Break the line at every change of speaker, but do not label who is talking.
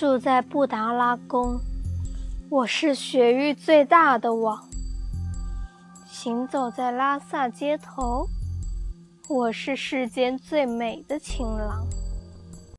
住在布达拉宫。我是雪域最大的王。行走在拉萨街头。我是世间最美的情郎。